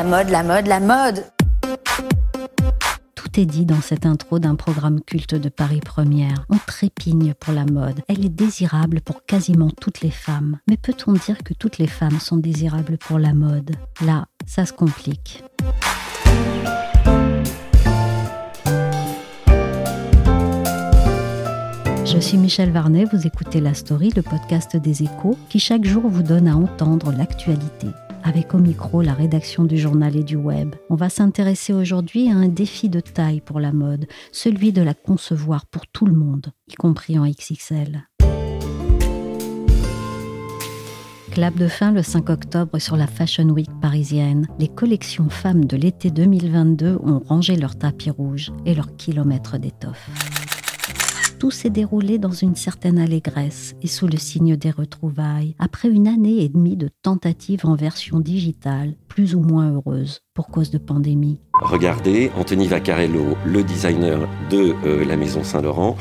La mode, la mode, la mode Tout est dit dans cette intro d'un programme culte de Paris Première. On trépigne pour la mode. Elle est désirable pour quasiment toutes les femmes. Mais peut-on dire que toutes les femmes sont désirables pour la mode? Là, ça se complique. Je suis Michel Varnet, vous écoutez La Story, le podcast des échos, qui chaque jour vous donne à entendre l'actualité avec au micro la rédaction du journal et du web. On va s'intéresser aujourd'hui à un défi de taille pour la mode, celui de la concevoir pour tout le monde, y compris en XXL. Clap de fin le 5 octobre sur la Fashion Week parisienne. Les collections femmes de l'été 2022 ont rangé leur tapis rouge et leurs kilomètres d'étoffe. Tout s'est déroulé dans une certaine allégresse et sous le signe des retrouvailles, après une année et demie de tentatives en version digitale, plus ou moins heureuse pour cause de pandémie. Regardez, Anthony Vaccarello, le designer de euh, la maison Saint-Laurent,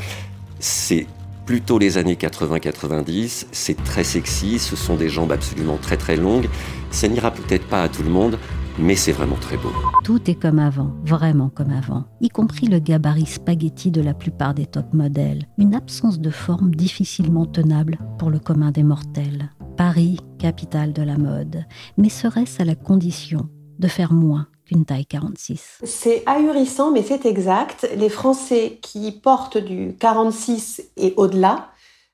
c'est plutôt les années 80-90, c'est très sexy, ce sont des jambes absolument très très longues, ça n'ira peut-être pas à tout le monde, mais c'est vraiment très beau. Tout est comme avant, vraiment comme avant, y compris le gabarit spaghetti de la plupart des top modèles, une absence de forme difficilement tenable pour le commun des mortels. Paris, capitale de la mode, mais serait-ce à la condition de faire moins qu'une taille 46 C'est ahurissant, mais c'est exact. Les Français qui portent du 46 et au-delà,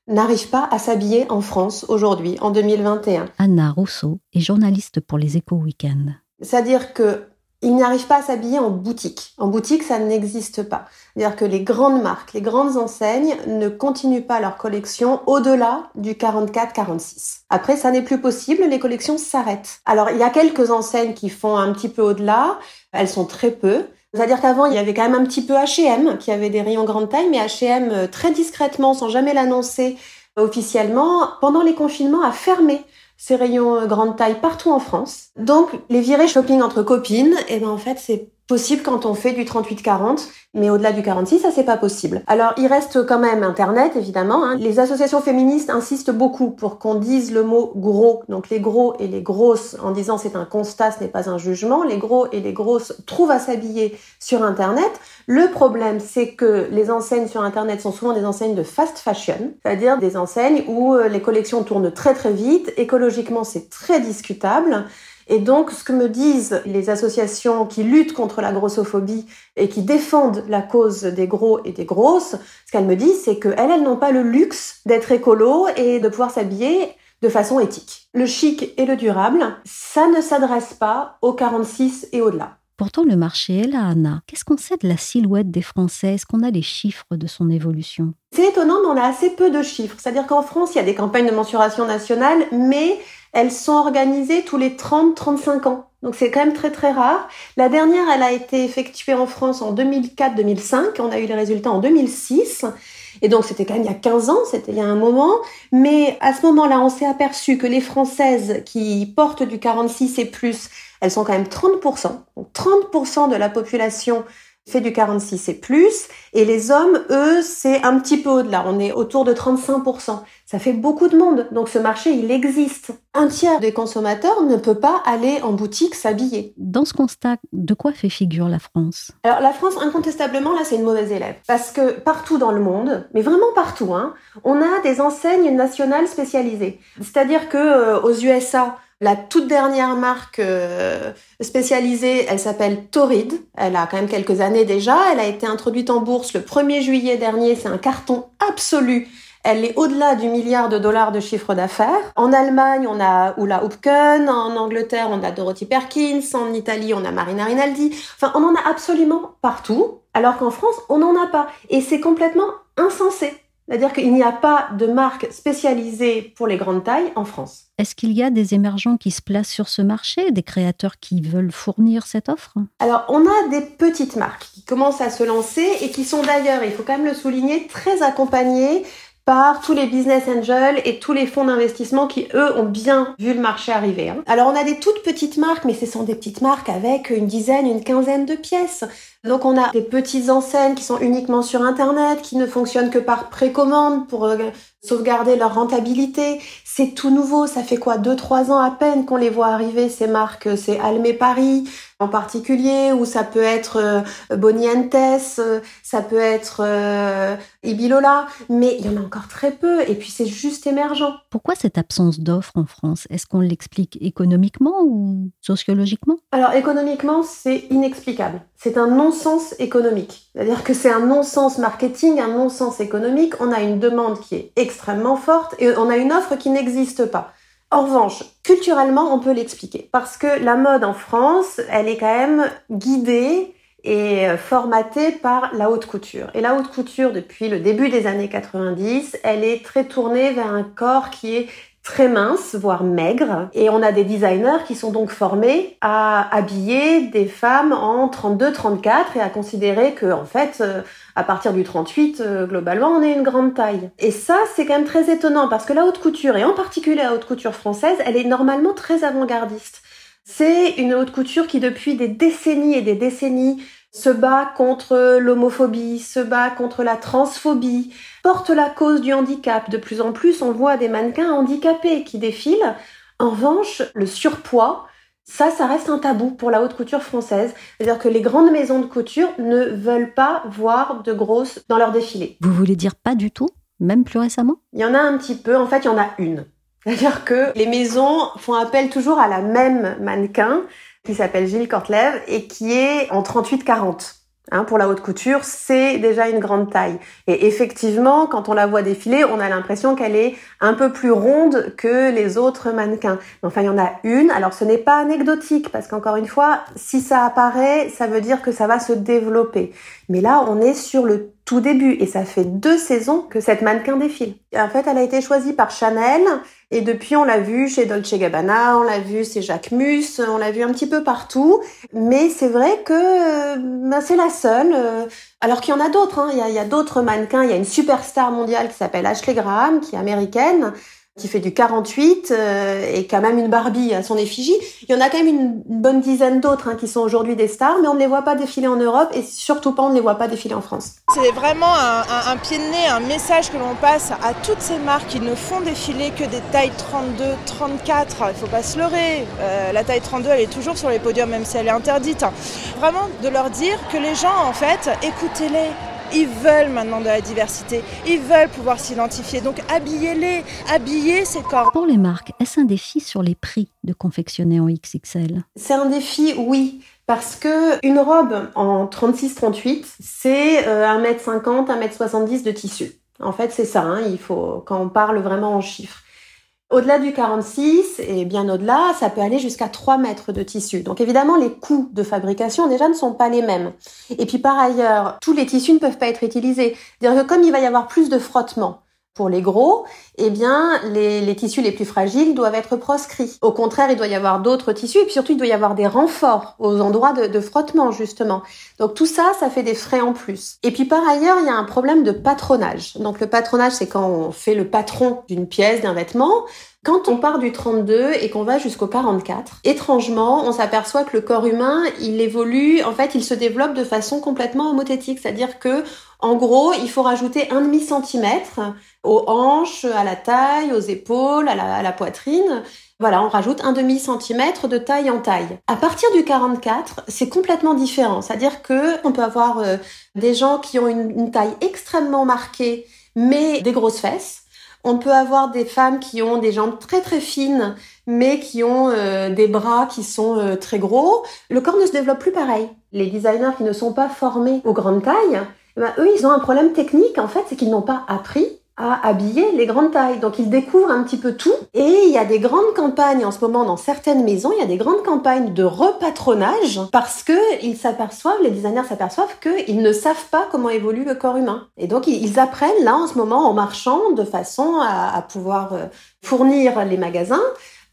n'arrivent pas à s'habiller en France aujourd'hui, en 2021. Anna Rousseau est journaliste pour les Échos Week-end. C'est-à-dire que ils n'arrivent pas à s'habiller en boutique. En boutique, ça n'existe pas. C'est-à-dire que les grandes marques, les grandes enseignes ne continuent pas leur collection au-delà du 44-46. Après, ça n'est plus possible, les collections s'arrêtent. Alors, il y a quelques enseignes qui font un petit peu au-delà, elles sont très peu. C'est-à-dire qu'avant, il y avait quand même un petit peu H&M qui avait des rayons grande taille, mais H&M très discrètement, sans jamais l'annoncer officiellement, pendant les confinements, a fermé ces rayons euh, grande taille partout en France. Donc, les virées shopping entre copines, et eh ben en fait, c'est possible quand on fait du 38-40, mais au-delà du 46, ça c'est pas possible. Alors il reste quand même Internet, évidemment. Hein. Les associations féministes insistent beaucoup pour qu'on dise le mot gros, donc les gros et les grosses, en disant c'est un constat, ce n'est pas un jugement. Les gros et les grosses trouvent à s'habiller sur Internet. Le problème, c'est que les enseignes sur Internet sont souvent des enseignes de fast fashion, c'est-à-dire des enseignes où euh, les collections tournent très très vite, écologiquement c'est très discutable. Et donc, ce que me disent les associations qui luttent contre la grossophobie et qui défendent la cause des gros et des grosses, ce qu'elles me disent, c'est qu'elles, elles, n'ont pas le luxe d'être écolo et de pouvoir s'habiller de façon éthique. Le chic et le durable, ça ne s'adresse pas aux 46 et au-delà. Pourtant, le marché est là, Anna. Qu'est-ce qu'on sait de la silhouette des Français? Est-ce qu'on a les chiffres de son évolution? C'est étonnant, mais on a assez peu de chiffres. C'est-à-dire qu'en France, il y a des campagnes de mensuration nationale, mais elles sont organisées tous les 30-35 ans. Donc c'est quand même très très rare. La dernière, elle a été effectuée en France en 2004-2005. On a eu les résultats en 2006. Et donc c'était quand même il y a 15 ans, c'était il y a un moment. Mais à ce moment-là, on s'est aperçu que les Françaises qui portent du 46 et plus, elles sont quand même 30%. Donc 30% de la population fait du 46 et plus. Et les hommes, eux, c'est un petit peu au-delà. On est autour de 35%. Ça fait beaucoup de monde. Donc ce marché, il existe. Un tiers des consommateurs ne peut pas aller en boutique s'habiller. Dans ce constat, de quoi fait figure la France? Alors la France, incontestablement, là, c'est une mauvaise élève. Parce que partout dans le monde, mais vraiment partout, hein, on a des enseignes nationales spécialisées. C'est-à-dire que euh, aux USA, la toute dernière marque euh, spécialisée, elle s'appelle Torrid. Elle a quand même quelques années déjà. Elle a été introduite en bourse le 1er juillet dernier. C'est un carton absolu. Elle est au-delà du milliard de dollars de chiffre d'affaires. En Allemagne, on a Ulla Hupken. En Angleterre, on a Dorothy Perkins. En Italie, on a Marina Rinaldi. Enfin, on en a absolument partout. Alors qu'en France, on n'en a pas. Et c'est complètement insensé. C'est-à-dire qu'il n'y a pas de marque spécialisée pour les grandes tailles en France. Est-ce qu'il y a des émergents qui se placent sur ce marché, des créateurs qui veulent fournir cette offre? Alors, on a des petites marques qui commencent à se lancer et qui sont d'ailleurs, il faut quand même le souligner, très accompagnées par tous les business angels et tous les fonds d'investissement qui, eux, ont bien vu le marché arriver. Hein. Alors, on a des toutes petites marques, mais ce sont des petites marques avec une dizaine, une quinzaine de pièces. Donc, on a des petites enseignes qui sont uniquement sur Internet, qui ne fonctionnent que par précommande pour euh, sauvegarder leur rentabilité. C'est tout nouveau, ça fait quoi, deux, trois ans à peine qu'on les voit arriver, ces marques. C'est Almé Paris, en particulier, ou ça peut être euh, Bonientes, euh, ça peut être euh, Ibilola, mais il y en a encore très peu, et puis c'est juste émergent. Pourquoi cette absence d'offres en France? Est-ce qu'on l'explique économiquement ou sociologiquement? Alors économiquement, c'est inexplicable. C'est un non-sens économique. C'est-à-dire que c'est un non-sens marketing, un non-sens économique. On a une demande qui est extrêmement forte et on a une offre qui n'existe pas. En revanche, culturellement, on peut l'expliquer. Parce que la mode en France, elle est quand même guidée et euh, formatée par la haute couture. Et la haute couture, depuis le début des années 90, elle est très tournée vers un corps qui est très mince, voire maigre. Et on a des designers qui sont donc formés à habiller des femmes en 32-34 et à considérer que, en fait, euh, à partir du 38, euh, globalement, on est une grande taille. Et ça, c'est quand même très étonnant parce que la haute couture, et en particulier la haute couture française, elle est normalement très avant-gardiste. C'est une haute couture qui, depuis des décennies et des décennies, se bat contre l'homophobie, se bat contre la transphobie, porte la cause du handicap. De plus en plus, on voit des mannequins handicapés qui défilent. En revanche, le surpoids, ça, ça reste un tabou pour la haute couture française. C'est-à-dire que les grandes maisons de couture ne veulent pas voir de grosses dans leur défilé. Vous voulez dire pas du tout Même plus récemment? Il y en a un petit peu. En fait, il y en a une. C'est-à-dire que les maisons font appel toujours à la même mannequin qui s'appelle Gilles Cortlev et qui est en 38-40. Hein, pour la haute couture, c'est déjà une grande taille. Et effectivement, quand on la voit défiler, on a l'impression qu'elle est un peu plus ronde que les autres mannequins. Enfin, il y en a une. Alors, ce n'est pas anecdotique, parce qu'encore une fois, si ça apparaît, ça veut dire que ça va se développer. Mais là, on est sur le tout début, et ça fait deux saisons que cette mannequin défile. en fait, elle a été choisie par Chanel, et depuis, on l'a vu chez Dolce Gabbana, on l'a vu chez Jacques Mus, on l'a vu un petit peu partout. Mais c'est vrai que ben, c'est la seule. Euh, alors qu'il y en a d'autres. Hein. Il y a d'autres mannequins. Il y a une superstar mondiale qui s'appelle Ashley Graham, qui est américaine, qui fait du 48 euh, et qui a même une Barbie à son effigie. Il y en a quand même une, bonne dizaine d'autres hein, qui sont aujourd'hui des stars, mais on ne les voit pas défiler en Europe et surtout pas on ne les voit pas défiler en France. C'est vraiment un, pied de nez, un message que l'on passe à toutes ces marques qui ne font défiler que des tailles 32, 34. Il faut pas se leurrer. Euh, la taille 32, elle est toujours sur les podiums, même si elle est interdite. Vraiment de leur dire que les gens, en fait, écoutez-les ils veulent maintenant de la diversité, ils veulent pouvoir s'identifier. Donc habillez-les, habillez ces corps. Pour les marques, est-ce un défi sur les prix de confectionner en XXL C'est un défi, oui. Parce que une robe en 36-38, c'est 1m50, euh, 1m70 de tissu. En fait, c'est ça, hein, il faut, quand on parle vraiment en chiffres. Au-delà du 46 et bien au-delà, ça peut aller jusqu'à 3 mètres de tissu. Donc évidemment, les coûts de fabrication déjà ne sont pas les mêmes. Et puis par ailleurs, tous les tissus ne peuvent pas être utilisés. C'est-à-dire que comme il va y avoir plus de frottement, pour les gros, eh bien, les, tissus les plus fragiles doivent être proscrits. Au contraire, il doit y avoir d'autres tissus et puis surtout, il doit y avoir des renforts aux endroits de, de, frottement, justement. Donc tout ça, ça fait des frais en plus. Et puis par ailleurs, il y a un problème de patronage. Donc le patronage, c'est quand on fait le patron d'une pièce, d'un vêtement. Quand on part du 32 et qu'on va jusqu'au 44, étrangement, on s'aperçoit que le corps humain, il évolue, en fait, il se développe de façon complètement homothétique, c'est-à-dire que en gros, il faut rajouter un demi centimètre aux hanches, à la taille, aux épaules, à la, poitrine. Voilà, on rajoute un demi centimètre de taille en taille. À partir du 44, c'est complètement différent. C'est-à-dire que on peut avoir euh, des gens qui ont une taille extrêmement marquée, mais des grosses fesses on peut avoir des femmes qui ont des jambes très très fines, mais qui ont euh, des bras qui sont euh, très gros. Le corps ne se développe plus pareil. Les designers qui ne sont pas formés aux grandes tailles, eh ben, eux, ils ont un problème technique, en fait, c'est qu'ils n'ont pas appris à habiller les grandes tailles. Donc ils découvrent un petit peu tout. Et il y a des grandes campagnes en ce moment dans certaines maisons, il y a des grandes campagnes de repatronage parce que ils s'aperçoivent, les designers s'aperçoivent qu'ils ne savent pas comment évolue le corps humain. Et donc ils apprennent là en ce moment en marchant de façon à, pouvoir euh, fournir les magasins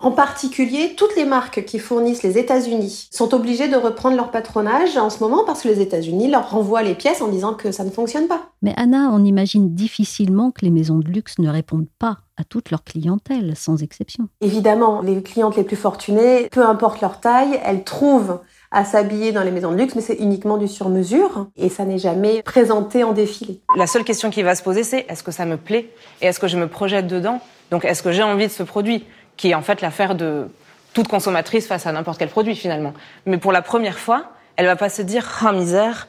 en particulier, toutes les marques qui fournissent les États-Unis sont obligées de reprendre leur patronage en ce moment parce que les États-Unis leur renvoient les pièces en disant que ça ne fonctionne pas. Mais Anna, on imagine difficilement que les maisons de luxe ne répondent pas à toute leur clientèle, sans exception. Évidemment, les clientes les plus fortunées, peu importe leur taille, elles trouvent à s'habiller dans les maisons de luxe, mais c'est uniquement du sur-mesure et ça n'est jamais présenté en défilé. La seule question qui va se poser, c'est est-ce que ça me plaît et est-ce que je me projette dedans? Donc est-ce que j'ai envie de ce produit? Qui est en fait l'affaire de toute consommatrice face à n'importe quel produit finalement. Mais pour la première fois, elle va pas se dire ah misère,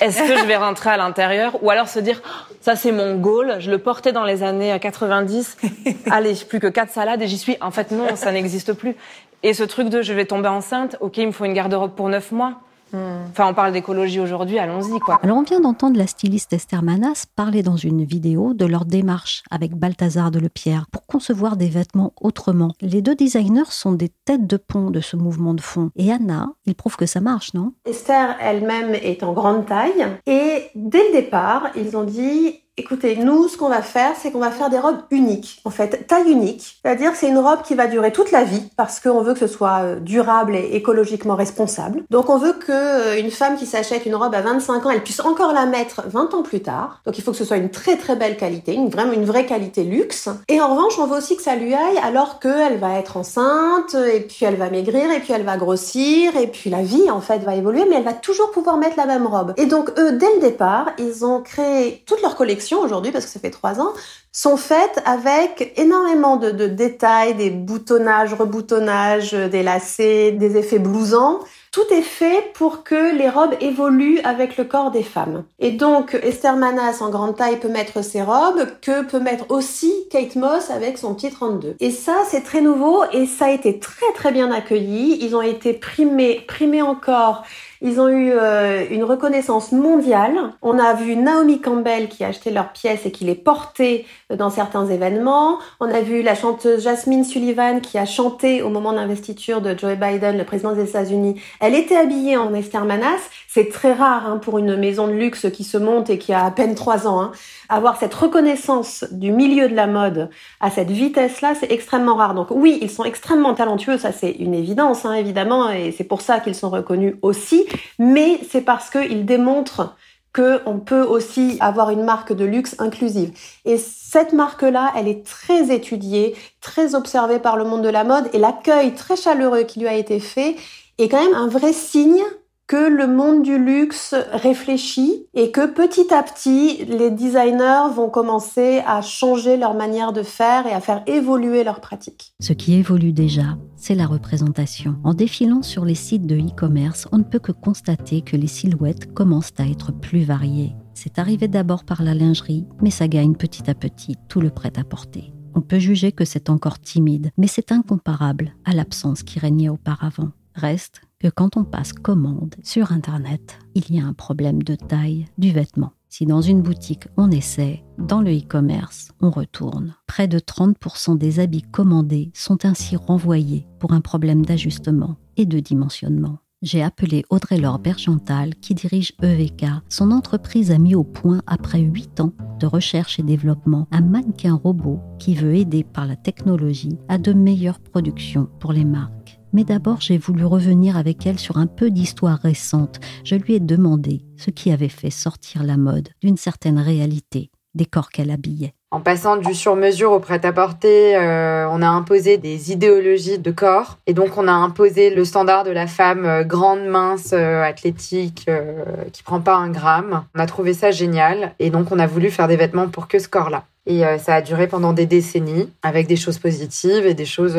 est-ce que je vais rentrer à l'intérieur ou alors se dire oh, ça c'est mon goal, je le portais dans les années 90, allez plus que quatre salades et j'y suis. En fait non, ça n'existe plus. Et ce truc de je vais tomber enceinte, ok il me faut une garde-robe pour neuf mois. Hmm. Enfin, on parle d'écologie aujourd'hui, allons-y, quoi. Alors, on vient d'entendre la styliste Esther Manas parler dans une vidéo de leur démarche avec Balthazar de Lepierre pour concevoir des vêtements autrement. Les deux designers sont des têtes de pont de ce mouvement de fond. Et Anna, il prouve que ça marche, non? Esther elle-même est en grande taille. Et dès le départ, ils ont dit Écoutez, nous, ce qu'on va faire, c'est qu'on va faire des robes uniques, en fait, taille unique. C'est-à-dire, c'est une robe qui va durer toute la vie parce qu'on veut que ce soit euh, durable et écologiquement responsable. Donc, on veut que euh, une femme qui s'achète une robe à 25 ans, elle puisse encore la mettre 20 ans plus tard. Donc, il faut que ce soit une très très belle qualité, une vraiment une vraie qualité luxe. Et en revanche, on veut aussi que ça lui aille alors qu'elle va être enceinte et puis elle va maigrir et puis elle va grossir et puis la vie en fait va évoluer, mais elle va toujours pouvoir mettre la même robe. Et donc, eux, dès le départ, ils ont créé toute leur collection aujourd'hui, parce que ça fait trois ans, sont faites avec énormément de, détails, des boutonnages, reboutonnages, des lacets, des effets blousants. Tout est fait pour que les robes évoluent avec le corps des femmes. Et donc, Esther Manas en grande taille peut mettre ses robes, que peut mettre aussi Kate Moss avec son petit 32. Et ça, c'est très nouveau et ça a été très très bien accueilli. Ils ont été primés, primés encore ils ont eu euh, une reconnaissance mondiale. On a vu Naomi Campbell qui a acheté leurs pièces et qui les portait dans certains événements. On a vu la chanteuse Jasmine Sullivan qui a chanté au moment d'investiture de Joe Biden, le président des États-Unis. Elle était habillée en Esther Manas. C'est très rare hein, pour une maison de luxe qui se monte et qui a à peine trois ans. Hein. Avoir cette reconnaissance du milieu de la mode à cette vitesse-là, c'est extrêmement rare. Donc oui, ils sont extrêmement talentueux, ça c'est une évidence, hein, évidemment, et c'est pour ça qu'ils sont reconnus aussi mais c'est parce qu'ils démontrent qu'on peut aussi avoir une marque de luxe inclusive. Et cette marque-là, elle est très étudiée, très observée par le monde de la mode, et l'accueil très chaleureux qui lui a été fait est quand même un vrai signe que le monde du luxe réfléchit et que petit à petit, les designers vont commencer à changer leur manière de faire et à faire évoluer leurs pratiques. Ce qui évolue déjà, c'est la représentation. En défilant sur les sites de e-commerce, on ne peut que constater que les silhouettes commencent à être plus variées. C'est arrivé d'abord par la lingerie, mais ça gagne petit à petit tout le prêt-à-porter. On peut juger que c'est encore timide, mais c'est incomparable à l'absence qui régnait auparavant. Reste que quand on passe commande sur Internet, il y a un problème de taille du vêtement. Si dans une boutique on essaie, dans le e-commerce on retourne. Près de 30% des habits commandés sont ainsi renvoyés pour un problème d'ajustement et de dimensionnement. J'ai appelé Audrey-Laure Bergental qui dirige EVK. Son entreprise a mis au point, après 8 ans de recherche et développement, un mannequin robot qui veut aider par la technologie à de meilleures productions pour les marques. Mais d'abord, j'ai voulu revenir avec elle sur un peu d'histoire récente. Je lui ai demandé ce qui avait fait sortir la mode d'une certaine réalité des corps qu'elle habillait. En passant du sur-mesure au prêt-à-porter, euh, on a imposé des idéologies de corps. Et donc, on a imposé le standard de la femme euh, grande, mince, euh, athlétique, qui prend pas un gramme. On a trouvé ça génial. Et donc, on a voulu faire des vêtements pour que ce corps-là. Et ça a duré pendant des décennies, avec des choses positives et des choses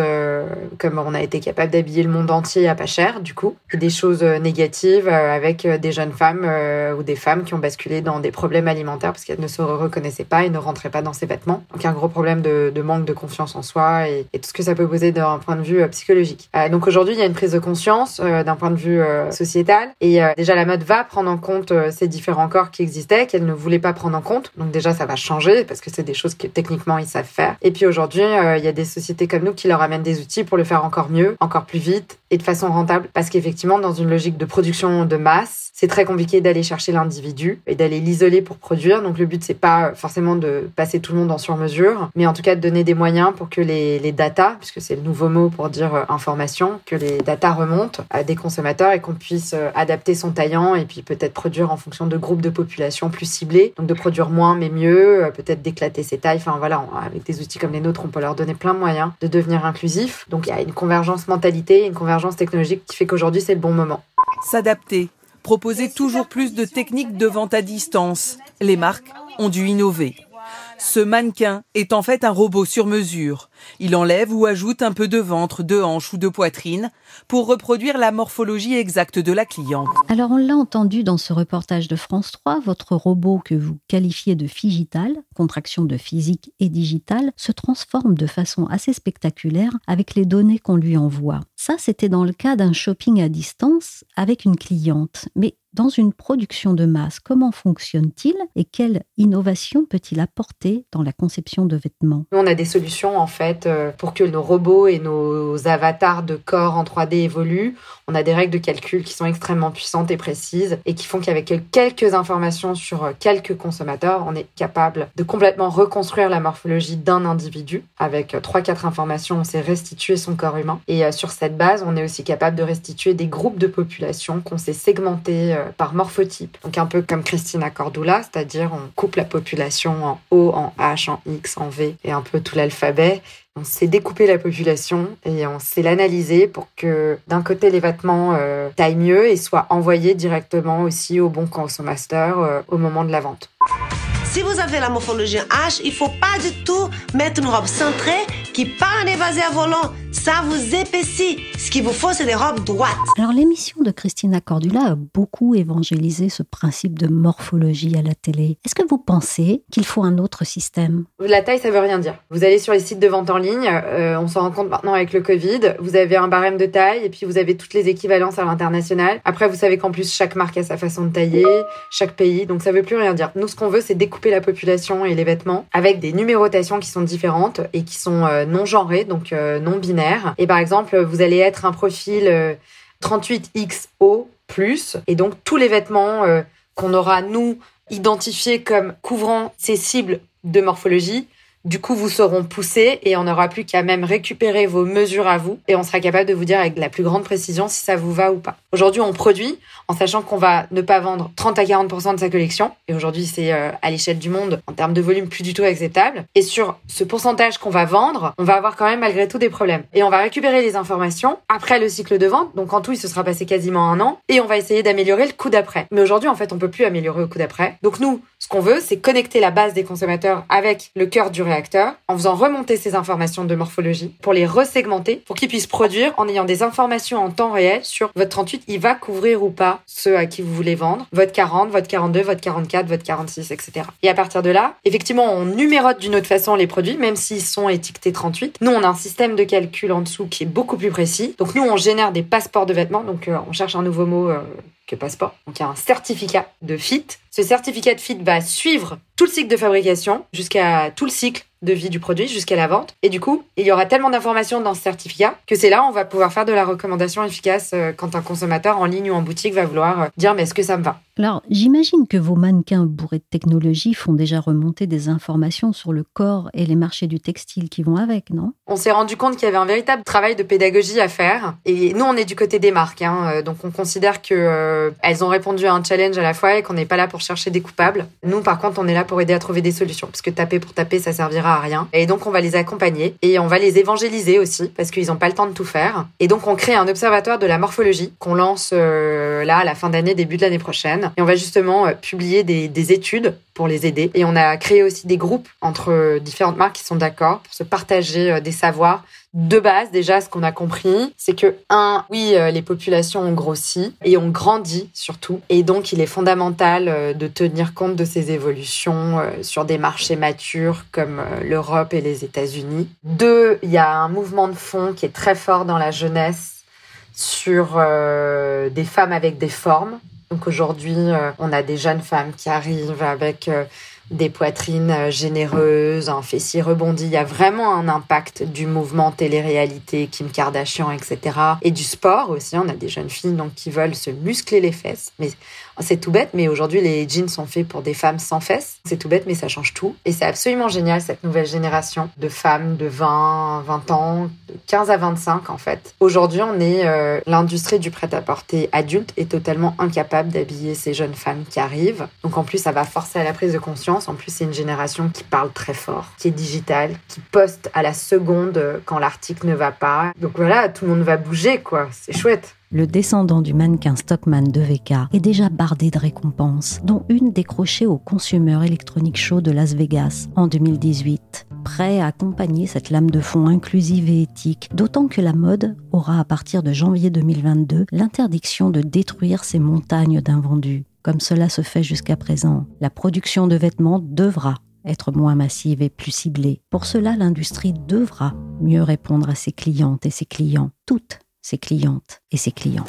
comme on a été capable d'habiller le monde entier à pas cher, du coup, et des choses négatives avec des jeunes femmes ou des femmes qui ont basculé dans des problèmes alimentaires parce qu'elles ne se reconnaissaient pas et ne rentraient pas dans ces vêtements. Donc un gros problème de, manque de confiance en soi et, tout ce que ça peut poser d'un point de vue euh, psychologique. Euh, donc aujourd'hui, il y a une prise de conscience d'un point de vue sociétal et déjà la mode va prendre en compte ces différents corps qui existaient qu'elle ne voulait pas prendre en compte. Donc déjà, ça va changer parce que c'est des choses que techniquement ils savent faire. Et puis aujourd'hui, il y a des sociétés comme nous qui leur amènent des outils pour le faire encore mieux, encore plus vite et de façon rentable parce qu'effectivement, dans une logique de production de masse, c'est très compliqué d'aller chercher l'individu et d'aller l'isoler pour produire. Donc le but c'est pas forcément de passer tout le monde en sur-mesure, mais en tout cas de donner des moyens pour que les, les data, puisque c'est le nouveau mot pour dire euh, information, que les data remontent à des consommateurs et qu'on puisse euh, adapter son taillant et puis peut-être produire en fonction de groupes de population plus ciblés. Donc de produire moins mais mieux, euh, peut-être d'éclater ses tailles. Enfin voilà, avec des outils comme les nôtres, on peut leur donner plein de moyens de devenir inclusif. Donc il y a une convergence mentalité, une convergence technologique qui fait qu'aujourd'hui c'est le bon moment. S'adapter proposer toujours plus de techniques de vente à distance. Les marques ont dû innover. Ce mannequin est en fait un robot sur mesure. Il enlève ou ajoute un peu de ventre, de hanche ou de poitrine pour reproduire la morphologie exacte de la cliente. Alors on l'a entendu dans ce reportage de France 3, votre robot que vous qualifiez de figital, contraction de physique et digital, se transforme de façon assez spectaculaire avec les données qu'on lui envoie. Ça, c'était dans le cas d'un shopping à distance avec une cliente. Mais dans une production de masse, comment fonctionne-t-il et quelle innovation peut-il apporter dans la conception de vêtements? On a des solutions en fait euh, pour que nos robots et nos avatars de corps en 3D évoluent. On a des règles de calcul qui sont extrêmement puissantes et précises et qui font qu'avec quelques informations sur euh, quelques consommateurs, on est capable de complètement reconstruire la morphologie d'un individu. Avec 3-4 euh, informations, on sait restituer son corps humain. Et sur cette base, on est aussi capable de restituer des groupes de population qu'on sait segmenter par morphotype. Donc un peu comme Christina Cordula, c'est-à-dire on coupe la population en O, en H, en X, en V et un peu tout l'alphabet. On sait découper la population et on sait l'analyser pour que d'un côté les vêtements euh, taillent mieux et soient envoyés directement aussi au bon consommateur euh, au moment de la vente. Si vous avez la morphologie H, il faut pas du tout mettre une robe centrée qui part en évasé à volant. Ça vous épaissit. Ce qu'il vous faut, c'est des robes droites. Alors, l'émission de Christina Cordula a beaucoup évangélisé ce principe de morphologie à la télé. Est-ce que vous pensez qu'il faut un autre système? La taille, ça veut rien dire. Vous allez sur les sites de vente en ligne, euh, on s'en rend compte maintenant avec le Covid, vous avez un barème de taille et puis vous avez toutes les équivalences à l'international. Après, vous savez qu'en plus, chaque marque a sa façon de tailler, chaque pays, donc ça veut plus rien dire. Nous, ce qu'on veut, c'est découper la population et les vêtements avec des numérotations qui sont différentes et qui sont euh, non genrées, donc euh, non binaires. Et par exemple, vous allez être un profil 38XO+, euh, et donc tous les vêtements qu'on aura, nous, identifiés comme couvrant ces cibles de morphologie, du coup, vous seront poussés et on n'aura plus qu'à même récupérer vos mesures à vous et on sera capable de vous dire avec la plus grande précision si ça vous va ou pas. Aujourd'hui, on produit en sachant qu'on va ne pas vendre 30 à 40% de sa collection. Et aujourd'hui, c'est euh, à l'échelle du monde, en termes de volume, plus du tout acceptable. Et sur ce pourcentage qu'on va vendre, on va avoir quand même malgré tout des problèmes. Et on va récupérer les informations après le cycle de vente. Donc en tout, il se sera passé quasiment un an. Et on va essayer d'améliorer le coup d'après. Mais aujourd'hui, en fait, on peut plus améliorer le coup d'après. Donc nous, ce qu'on veut, c'est connecter la base des consommateurs avec le cœur du réacteur en faisant remonter ces informations de morphologie pour les resegmenter pour qu'ils puissent produire en ayant des informations en temps réel sur votre 38, il va couvrir ou pas ceux à qui vous voulez vendre, votre 40, votre 42, votre 44, votre 46, etc. Et à partir de là, effectivement, on numérote d'une autre façon les produits, même s'ils sont étiquetés 38. Nous, on a un système de calcul en dessous qui est beaucoup plus précis. Donc nous, on génère des passeports de vêtements. Donc euh, on cherche un nouveau mot euh, que passeport. Donc il y a un certificat de fit. Ce certificat de fit va suivre tout le cycle de fabrication jusqu'à tout le cycle de vie du produit jusqu'à la vente. Et du coup, il y aura tellement d'informations dans ce certificat que c'est là où on va pouvoir faire de la recommandation efficace euh, quand un consommateur en ligne ou en boutique va vouloir euh, dire mais est-ce que ça me va? Alors, j'imagine que vos mannequins bourrés de technologie font déjà remonter des informations sur le corps et les marchés du textile qui vont avec, non? On s'est rendu compte qu'il y avait un véritable travail de pédagogie à faire. Et nous, on est du côté des marques, hein, euh, donc on considère que elles ont répondu à un challenge à la fois et qu'on n'est pas là pour chercher des coupables. Nous, par contre, on est là pour aider à trouver des solutions, parce que taper pour taper, ça servira rien. Et donc, on va les accompagner et on va les évangéliser aussi parce qu'ils n'ont pas le temps de tout faire. Et donc, on crée un observatoire de la morphologie qu'on lance euh, là à la fin d'année, début de l'année prochaine. Et on va justement euh, publier des études pour les aider. Et on a créé aussi des groupes entre différentes marques qui sont d'accord pour se partager euh, des savoirs. De base, déjà, ce qu'on a compris, c'est que, un, oui, euh, les populations ont grossi et ont grandi surtout. Et donc, il est fondamental euh, de tenir compte de ces évolutions sur des marchés matures comme l'Europe et les États-Unis. Deux, il y a un mouvement de fond qui est très fort dans la jeunesse sur des femmes avec des formes donc aujourd'hui, euh, on a des jeunes femmes qui arrivent avec euh, des poitrines euh, généreuses, un fessier rebondi. Il y a vraiment un impact du mouvement télé-réalité, Kim Kardashian, etc. Et du sport aussi. On a des jeunes filles donc qui veulent se muscler les fesses. Mais c'est tout bête, mais aujourd'hui, les jeans sont faits pour des femmes sans fesses. C'est tout bête, mais ça change tout. Et c'est absolument génial, cette nouvelle génération de femmes de 20, 20 ans, de 15 à 25, en fait. Aujourd'hui, on est, euh, l'industrie du prêt-à-porter adulte est totalement incapable d'habiller ces jeunes femmes qui arrivent. Donc, en plus, ça va forcer à la prise de conscience. En plus, c'est une génération qui parle très fort, qui est digitale, qui poste à la seconde quand l'article ne va pas. Donc voilà, tout le monde va bouger, quoi. C'est chouette le descendant du mannequin Stockman de VK est déjà bardé de récompenses, dont une décrochée au Consumer Electronic Show de Las Vegas en 2018. Prêt à accompagner cette lame de fond inclusive et éthique, d'autant que la mode aura à partir de janvier 2022 l'interdiction de détruire ces montagnes d'invendus. Comme cela se fait jusqu'à présent, la production de vêtements devra être moins massive et plus ciblée. Pour cela, l'industrie devra mieux répondre à ses clientes et ses clients, toutes ses clientes et ses clients.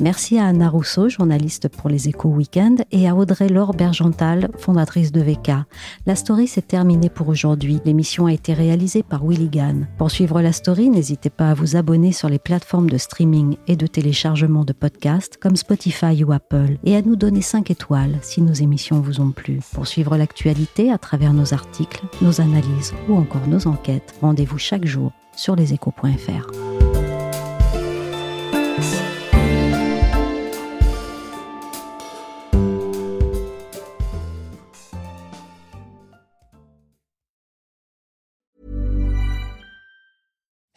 Merci à Anna Rousseau, journaliste pour les Échos Weekend, et à Audrey-Laure Bergental, fondatrice de VK. La story s'est terminée pour aujourd'hui. L'émission a été réalisée par Willy Gann. Pour suivre la story, n'hésitez pas à vous abonner sur les plateformes de streaming et de téléchargement de podcasts comme Spotify ou Apple et à nous donner 5 étoiles si nos émissions vous ont plu. Pour suivre l'actualité à travers nos articles, nos analyses ou encore nos enquêtes, rendez-vous chaque jour sur leséchos.fr.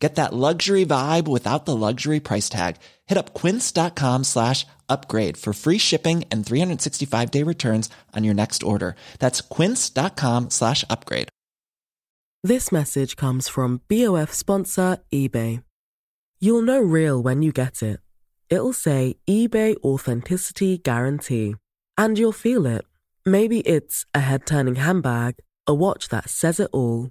Get that luxury vibe without the luxury price tag. Hit up quince.com slash upgrade for free shipping and 365-day returns on your next order. That's quince.com slash upgrade. This message comes from BOF sponsor eBay. You'll know real when you get it. It'll say eBay Authenticity Guarantee and you'll feel it. Maybe it's a head turning handbag, a watch that says it all,